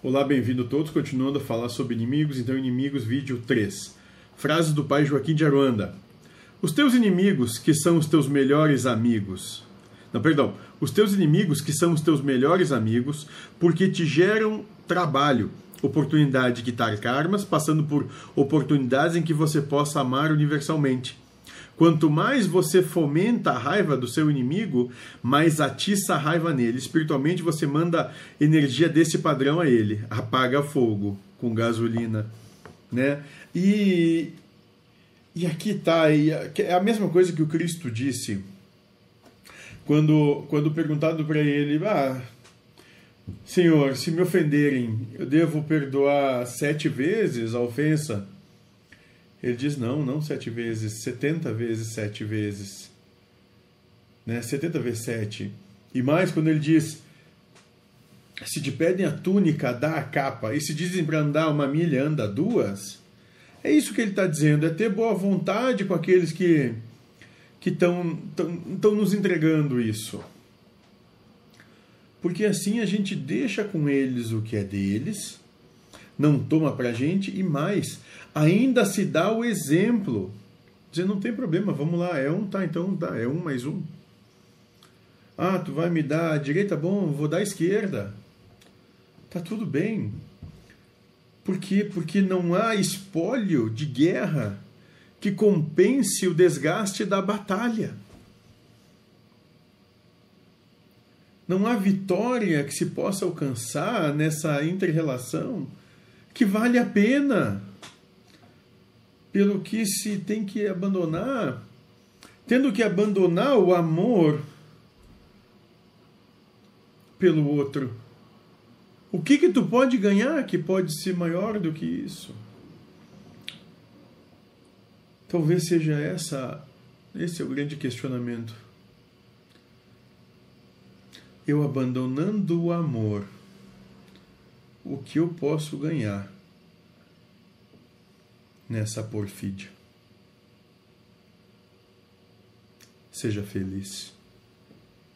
Olá, bem-vindo todos. Continuando a falar sobre inimigos, então, inimigos, vídeo 3. Frase do pai Joaquim de Aruanda. Os teus inimigos, que são os teus melhores amigos. Não, perdão. Os teus inimigos, que são os teus melhores amigos, porque te geram trabalho, oportunidade de quitar karmas, passando por oportunidades em que você possa amar universalmente. Quanto mais você fomenta a raiva do seu inimigo, mais atiça a raiva nele. Espiritualmente, você manda energia desse padrão a ele. Apaga fogo com gasolina. Né? E, e aqui está. É a mesma coisa que o Cristo disse quando, quando perguntado para ele: ah, Senhor, se me ofenderem, eu devo perdoar sete vezes a ofensa? Ele diz: não, não sete vezes, setenta vezes sete vezes. Né? Setenta vezes sete. E mais quando ele diz: se te pedem a túnica, dá a capa. E se dizem para andar uma milha, anda duas. É isso que ele está dizendo: é ter boa vontade com aqueles que que estão nos entregando isso. Porque assim a gente deixa com eles o que é deles não toma para a gente e mais, ainda se dá o exemplo. Dizer, não tem problema, vamos lá, é um, tá, então dá, é um mais um. Ah, tu vai me dar a direita, bom, vou dar a esquerda. Tá tudo bem. Por quê? Porque não há espólio de guerra que compense o desgaste da batalha. Não há vitória que se possa alcançar nessa interrelação que vale a pena, pelo que se tem que abandonar, tendo que abandonar o amor pelo outro. O que que tu pode ganhar que pode ser maior do que isso? Talvez seja essa, esse é o grande questionamento. Eu abandonando o amor o que eu posso ganhar nessa porfídia. Seja feliz.